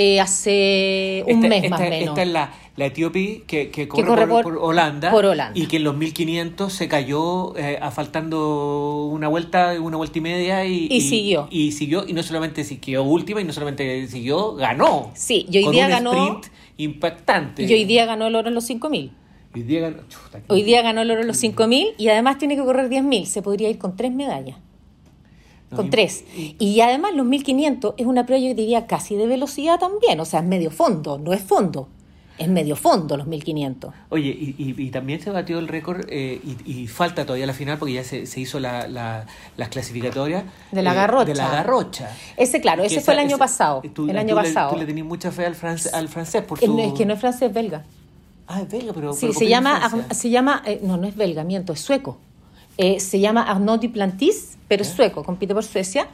eh, hace un mes más o menos. Esta es la, la etíope que, corre, por, Holanda, y que en los 1500 se cayó eh, faltando una vuelta, una vuelta y media y, siguió. Y, siguió, y no solamente siguió última, y no solamente siguió, ganó. Sí, y hoy día un ganó. Sprint impactante. Y hoy día ganó el oro en los 5000. Hoy día ganó, hoy día ganó el oro en los 5000 y además tiene que correr 10.000. Se podría ir con tres medallas con tres. Y además los 1500 es una prueba, yo diría, casi de velocidad también, o sea, es medio fondo, no es fondo. Es medio fondo los 1500. Oye, y, y, también se batió el récord eh, y, falta todavía la final porque ya se, se hizo la, las clasificatorias. De la eh, garrocha. de la garrocha. Ese, claro, ese fue el año pasado. el año pasado. Le, tú le tenías mucha fe al, francés, al francés por su... Es que no es francés, es belga. Ah, es belga, pero... Sí, se llama, se llama, eh, no, no es belga, miento, es sueco. se llama Arnaud Duplantis pero es sueco, compite por Suecia,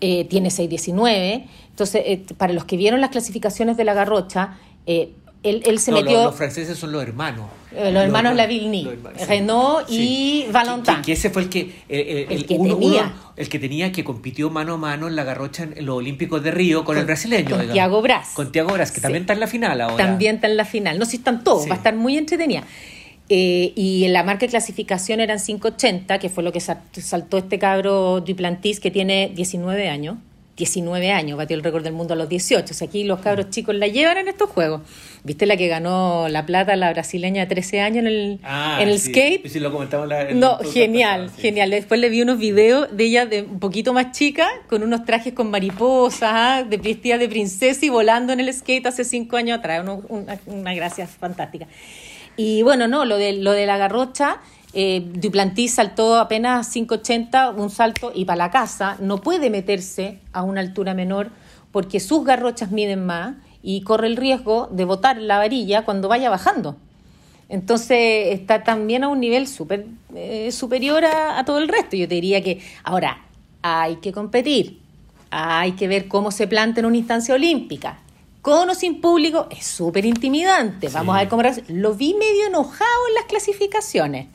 eh, tiene 6.19. Entonces, eh, para los que vieron las clasificaciones de la garrocha, eh, él, él se metió... Los, franceses son los hermanos. Eh, los, hermanos Lavigny, Renault y Valentin. Que, ese fue el que, el, que tenía. el que tenía, que compitió mano a mano en la garrocha en los Olímpicos de Río con, el brasileño. Con Tiago Braz. Con Tiago Braz, que también está en la final ahora. También está en la final. No, si están todos, va a estar muy entretenida. Eh, y en la marca de clasificación eran 580, que fue lo que saltó este cabro Duplantis, que tiene 19 años. 19 años, batió el récord del mundo a los 18. O sea, aquí los cabros chicos la llevan en estos juegos. ¿Viste la que ganó la plata, la brasileña de 13 años en el, ah, en el skate? Sí, lo comentamos la, No, genial, genial. Después le vi unos videos de ella de un poquito más chica, con unos trajes con mariposas, ¿ah? de vestida de princesa y volando en el skate hace cinco años atrás. una, una gracia fantástica. Y bueno, no, lo de, lo de la garrocha, eh, Duplantis saltó apenas 5,80, un salto y para la casa, no puede meterse a una altura menor porque sus garrochas miden más y corre el riesgo de botar la varilla cuando vaya bajando. Entonces está también a un nivel super, eh, superior a, a todo el resto. Yo te diría que ahora hay que competir, hay que ver cómo se planta en una instancia olímpica con o sin público, es súper intimidante. Vamos a ver cómo... Lo vi medio enojado en las clasificaciones.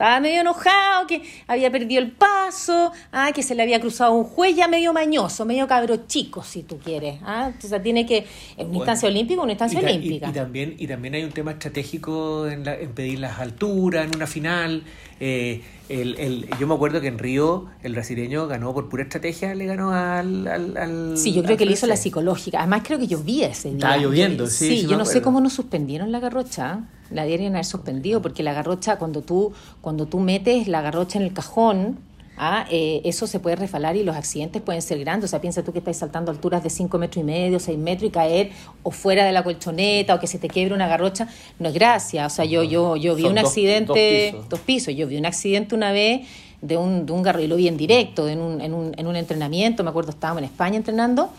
Estaba medio enojado, que había perdido el paso, ah, que se le había cruzado un juez ya medio mañoso, medio cabro chico, si tú quieres. ¿ah? Entonces tiene que, en una instancia olímpica, una instancia olímpica. Y, también, y también hay un tema estratégico en, en pedir las alturas, en una final. Eh, el, el, yo me acuerdo que en Río el brasileño ganó por pura estrategia, le ganó al... al, sí, yo creo que le hizo la psicológica. Además creo que llovía ese día. Estaba lloviendo, sí. Sí, yo no sé cómo no suspendieron la garrocha. La deberían haber suspendido porque la garrocha, cuando tú, cuando tú metes la garrocha en el cajón, ah, eh, eso se puede refalar y los accidentes pueden ser grandes. O sea, piensa tú que estás saltando alturas de 5 metros y medio, 6 metros y caer o fuera de la colchoneta o que se te quiebre una garrocha. No es gracia. O sea, yo, yo, yo vi un accidente, dos pisos. Yo vi un accidente una vez de un, de un garro y lo vi en directo, en un, en, un, en un entrenamiento. Me acuerdo, estábamos en España entrenando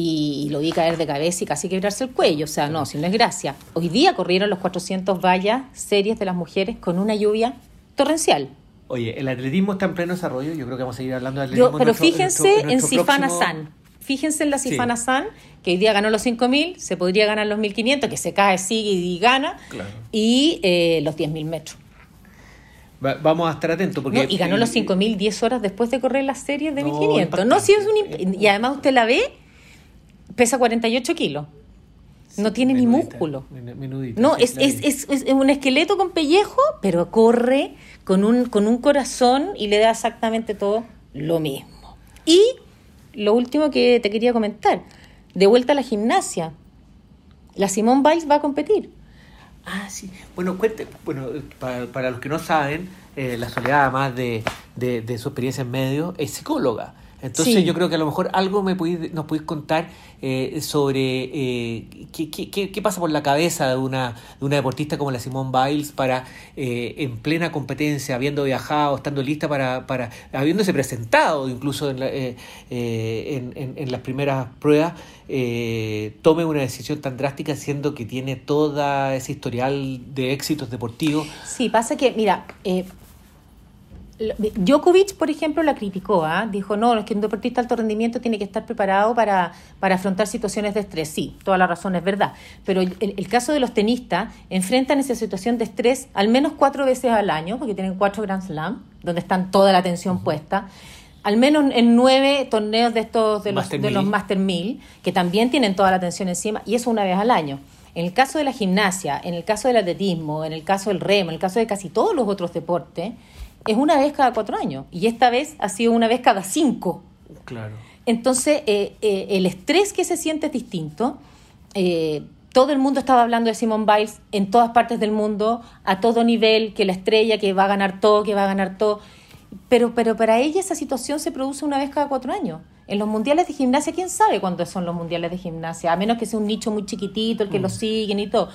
y lo vi caer de cabeza y casi quebrarse el cuello. O sea, no, si no es gracia. Hoy día corrieron los 400 vallas series de las mujeres con una lluvia torrencial. Oye, el atletismo está en pleno desarrollo, yo creo que vamos a seguir hablando de atletismo. pero fíjense en, Sifana San. Fíjense en la Sifana San, que hoy día ganó los 5.000, se podría ganar los 1.500, que se cae, sigue y gana, y eh, los 10.000 metros. vamos a estar atentos. porque Y ganó los 5.000 10 horas después de correr las series de 1.500. No, si es un... Y además usted la ve, pesa 48 kilos. No tiene ni músculo. no, es, es, es, es, un esqueleto con pellejo, pero corre con un, con un corazón y le da exactamente todo lo mismo. Y lo último que te quería comentar, de vuelta a la gimnasia. La Simone Biles va a competir. Ah, sí. Bueno, cuente, bueno para, los que no saben, eh, la Soledad, además de, de, de su experiencia en medio, es psicóloga. Entonces yo creo que a lo mejor algo me nos podéis contar eh, sobre eh, qué, qué, qué, pasa por la cabeza de una, de una deportista como la Simone Biles para, eh, en plena competencia, habiendo viajado, estando lista para, para habiéndose presentado incluso en, en, en, las primeras pruebas, tome una decisión tan drástica siendo que tiene toda ese historial de éxitos deportivos. Sí, pasa que, mira, Djokovic, por ejemplo, la criticó, ¿ah? dijo, no, es que un deportista de alto rendimiento tiene que estar preparado para, para afrontar situaciones de estrés. Sí, toda la razón es verdad, pero el, el, caso de los tenistas enfrentan esa situación de estrés al menos cuatro veces al año, porque tienen cuatro Grand Slam, donde están toda la atención puesta, al menos en nueve torneos de estos de los, de los Master 1000, que también tienen toda la atención encima, y eso una vez al año. En el caso de la gimnasia, en el caso del atletismo, en el caso del remo, en el caso de casi todos los otros deportes, es una vez cada cuatro años y esta vez ha sido una vez cada cinco. Claro. Entonces, eh, eh, el estrés que se siente es distinto. Eh, todo el mundo estaba hablando de Simone Biles en todas partes del mundo, a todo nivel, que la estrella, que va a ganar todo, que va a ganar todo. Pero, pero para ella esa situación se produce una vez cada cuatro años. En los mundiales de gimnasia, ¿quién sabe cuándo son los mundiales de gimnasia? A menos que sea un nicho muy chiquitito, el que lo mm. siguen y todo.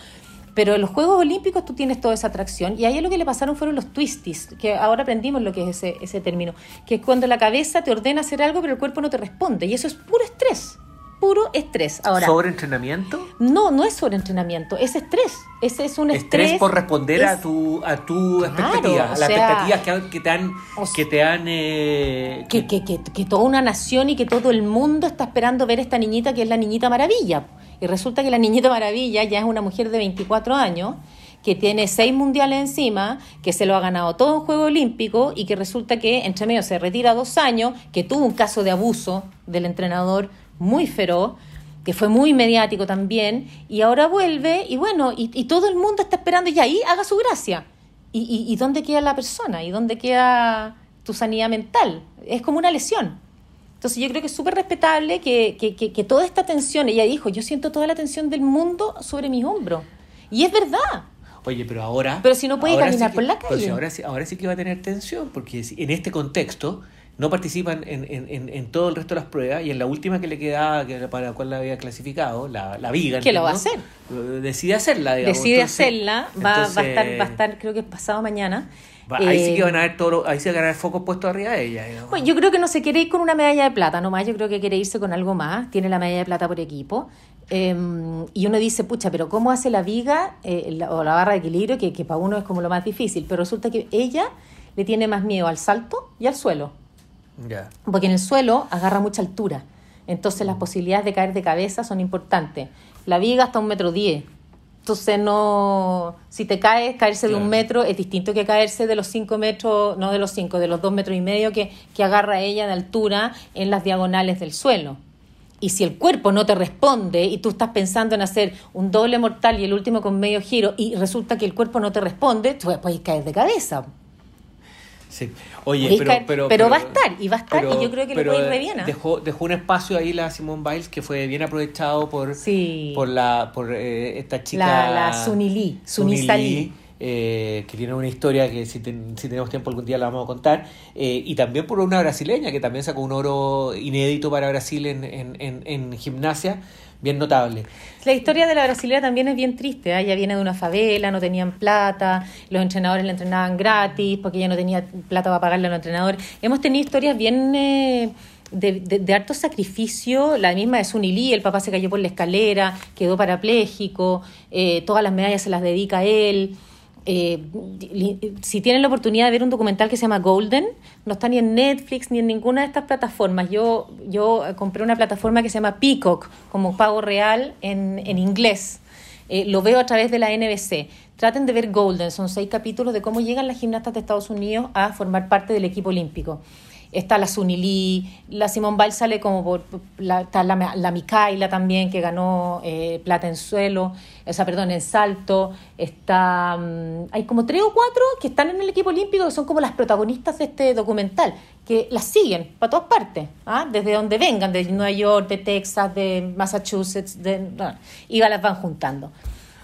Pero en los Juegos Olímpicos tú tienes toda esa atracción y ahí lo que le pasaron fueron los twisties, que ahora aprendimos lo que es ese, ese término, que es cuando la cabeza te ordena hacer algo pero el cuerpo no te responde y eso es puro estrés, puro estrés. Ahora, ¿Sobreentrenamiento? No, no es sobreentrenamiento, es estrés. Ese es un estrés. Estrés por responder a tu, a tu expectativa, a las expectativas que, que, te han. que, te han eh, que, que, que, toda una nación y que todo el mundo está esperando ver esta niñita que es la niñita maravilla Y resulta que la niñita maravilla ya es una mujer de 24 años que tiene seis mundiales encima, que se lo ha ganado todo en Juego Olímpico y que resulta que entre medio se retira dos años, que tuvo un caso de abuso del entrenador muy feroz, que fue muy mediático también, y ahora vuelve y bueno, y, todo el mundo está esperando y ahí haga su gracia. ¿Y, y, dónde queda la persona? ¿Y dónde queda tu sanidad mental? Es como una lesión. Entonces yo creo que es súper respetable que, que, que, toda esta tensión, ella dijo, yo siento toda la tensión del mundo sobre mis hombros. Y es verdad. Oye, pero ahora... Pero si no puede caminar por la calle. ahora, ahora sí que va a tener tensión, porque en este contexto no participan en, en, en, todo el resto de las pruebas y en la última que le quedaba, que para la cual la había clasificado, la, la viga. ¿Qué lo va a hacer? Decide hacerla, digamos. Decide hacerla, va, va, a estar, va a estar, creo que pasado mañana. Ahí sí que eh, van a ver todo, ahí sí van a ver focos puestos arriba de ella. Pues yo creo que no se quiere ir con una medalla de plata nomás, yo creo que quiere irse con algo más. Tiene la medalla de plata por equipo. Em, y uno dice, pucha, pero ¿cómo hace la viga eh, o la barra de equilibrio? Que, que para uno es como lo más difícil. Pero resulta que ella le tiene más miedo al salto y al suelo. Porque en el suelo agarra mucha altura. Entonces las posibilidades de caer de cabeza son importantes. La viga hasta un metro diez. Entonces no, si te caes, caerse de un metro es distinto que caerse de los cinco metros, no de los cinco, de los dos metros y medio que, que agarra ella de altura en las diagonales del suelo. Y si el cuerpo no te responde y tú estás pensando en hacer un doble mortal y el último con medio giro y resulta que el cuerpo no te responde, tú puedes caer de cabeza. Sí. Oye, pero, pero, va a estar, y va a estar, y yo creo que le puede ir re bien. Dejó, dejó un espacio ahí la Simone Biles que fue bien aprovechado por, por, la, por eh, esta chica. La, la Sunili, Sunili eh, que tiene una historia que si, si, tenemos tiempo algún día la vamos a contar, eh, y también por una brasileña que también sacó un oro inédito para Brasil en, en, en, gimnasia, bien notable. La historia de la brasileña también es bien triste, ¿eh? ella viene de una favela, no tenían plata, los entrenadores la entrenaban gratis porque ella no tenía plata para pagarle a los entrenadores. Hemos tenido historias bien... Eh, de, harto sacrificio, la misma de Sunili, el papá se cayó por la escalera, quedó parapléjico, eh, todas las medallas se las dedica a él. Eh, si tienen la oportunidad de ver un documental que se llama Golden, no está ni en Netflix ni en ninguna de estas plataformas. Yo, yo compré una plataforma que se llama Peacock, como pago real en, en inglés. Eh, lo veo a través de la NBC. Traten de ver Golden, son seis capítulos de cómo llegan las gimnastas de Estados Unidos a formar parte del equipo olímpico está la Sunili, la Simón Biles sale como por, la, está la, la Micaela también, que ganó eh, plata en suelo, o sea, perdón, en salto, está, mm, hay como tres o cuatro que están en el equipo olímpico que son como las protagonistas de este documental, que las siguen para todas partes, ¿ah? desde donde vengan, de Nueva York, de Texas, de Massachusetts, de, y las van juntando.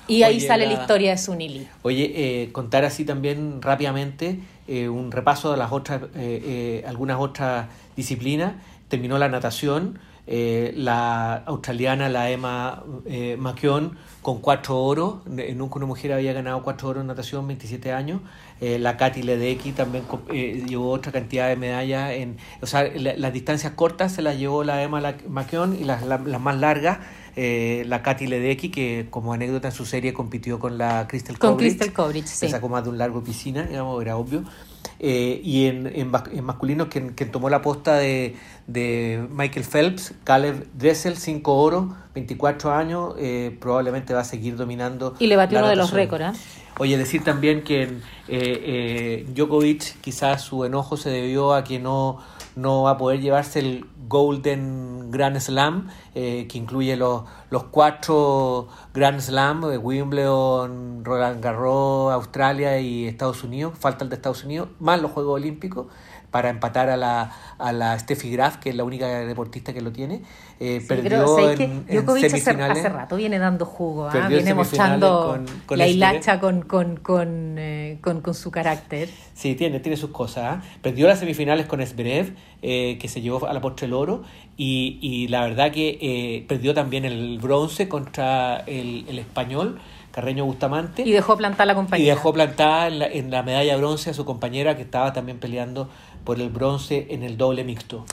Y ahí sale la... historia de Sunili. Oye, eh, contar así también rápidamente eh, un repaso de las otras, eh, algunas otras disciplinas. Terminó la natación, la australiana, la Emma eh, con cuatro oros. Nunca una mujer había ganado cuatro oros en natación, 27 años. la Katy Ledecky también llevó otra cantidad de medallas. En, o sea, las distancias cortas se las llevó la Emma McKeown y las, las más largas eh, la Katy Ledecky, que como anécdota en su serie compitió con la Crystal Con Crystal Coverage, sí. sacó más de un largo piscina, digamos, era obvio. Eh, y en, en, en masculinos, quien, tomó la posta de, de Michael Phelps, Caleb Dressel, 5 oros, 24 años, eh, probablemente va a seguir dominando. Y le batió uno de los récords. Oye, decir también que eh, Djokovic, quizás su enojo se debió a que no no va a poder llevarse el Golden Grand Slam, eh, que incluye los, los cuatro Grand Slam, de Wimbledon, Roland Garros, Australia y Estados Unidos, falta el de Estados Unidos, más los Juegos Olímpicos para empatar a la, a la Steffi Graf, que es la única deportista que lo tiene. Eh, perdió en, semifinales. Hace, rato viene dando jugo, ¿ah? viene mostrando la hilacha con, con, con, eh, con, con, su carácter. Sí, tiene, tiene sus cosas. ¿ah? Perdió las semifinales con Esberev, eh, que se llevó a la postre el oro, y, y la verdad que perdió también el bronce contra el, el español Carreño Bustamante. Y dejó plantar la compañía. Y dejó plantada en la, en la medalla de bronce a su compañera que estaba también peleando por el bronce en el doble mixto.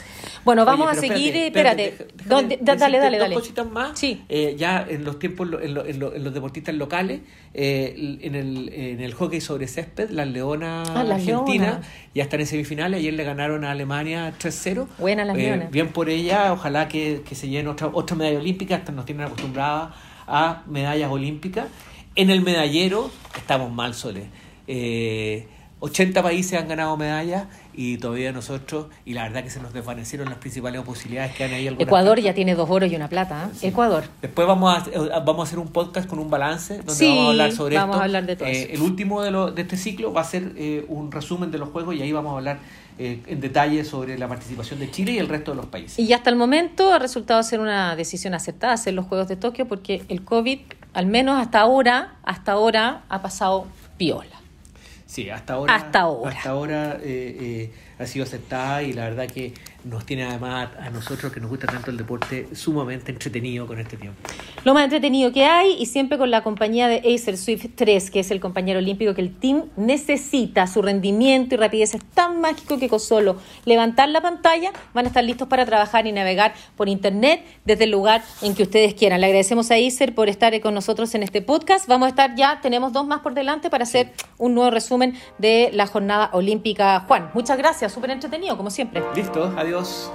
Bueno, vamos a seguir, espérate, dale, dale, dale. Dos cositas más. Sí. Eh, ya en los tiempos, en, los deportistas locales, eh, en, el, en el hockey sobre césped, las Leonas ah, Argentina ya están en semifinales. Ayer le ganaron a Alemania 3-0. Buena las eh, Bien por ella, ojalá que, que se llenen otra, otra medalla olímpica. Hasta nos tienen acostumbradas a medallas olímpicas. En el medallero estamos mal, Sole. Eh, 80 países han ganado medallas y todavía nosotros, y la verdad que se nos desvanecieron las principales posibilidades que han ahí. Ecuador ya tiene dos oros y una plata. ¿eh? Ecuador. Después vamos a, eh, vamos a hacer un podcast con un balance donde sí, vamos a hablar sobre vamos A hablar de todo eh, el último de, lo, de este ciclo va a ser eh, un resumen de los juegos y ahí vamos a hablar en detalle sobre la participación de Chile y el resto de los países. Y hasta el momento ha resultado ser una decisión acertada hacer los Juegos de Tokio porque el COVID, al menos hasta ahora, hasta ahora ha pasado piola. Sí, hasta ahora. Hasta ahora. Hasta ahora eh, eh, ha sido aceptada y la verdad que nos tiene además a nosotros que nos gusta tanto el deporte sumamente entretenido con este tiempo. Lo más entretenido que hay y siempre con la compañía de Acer Swift 3, que es el compañero olímpico que el team necesita. Su rendimiento y rapidez es tan mágico que con solo levantar la pantalla van a estar listos para trabajar y navegar por internet desde el lugar en que ustedes quieran. Le agradecemos a Acer por estar con nosotros en este podcast. Vamos a estar ya, tenemos dos más por delante para hacer un nuevo resumen de la jornada olímpica. Juan, muchas gracias, súper entretenido como siempre. Listo, adiós. Dios.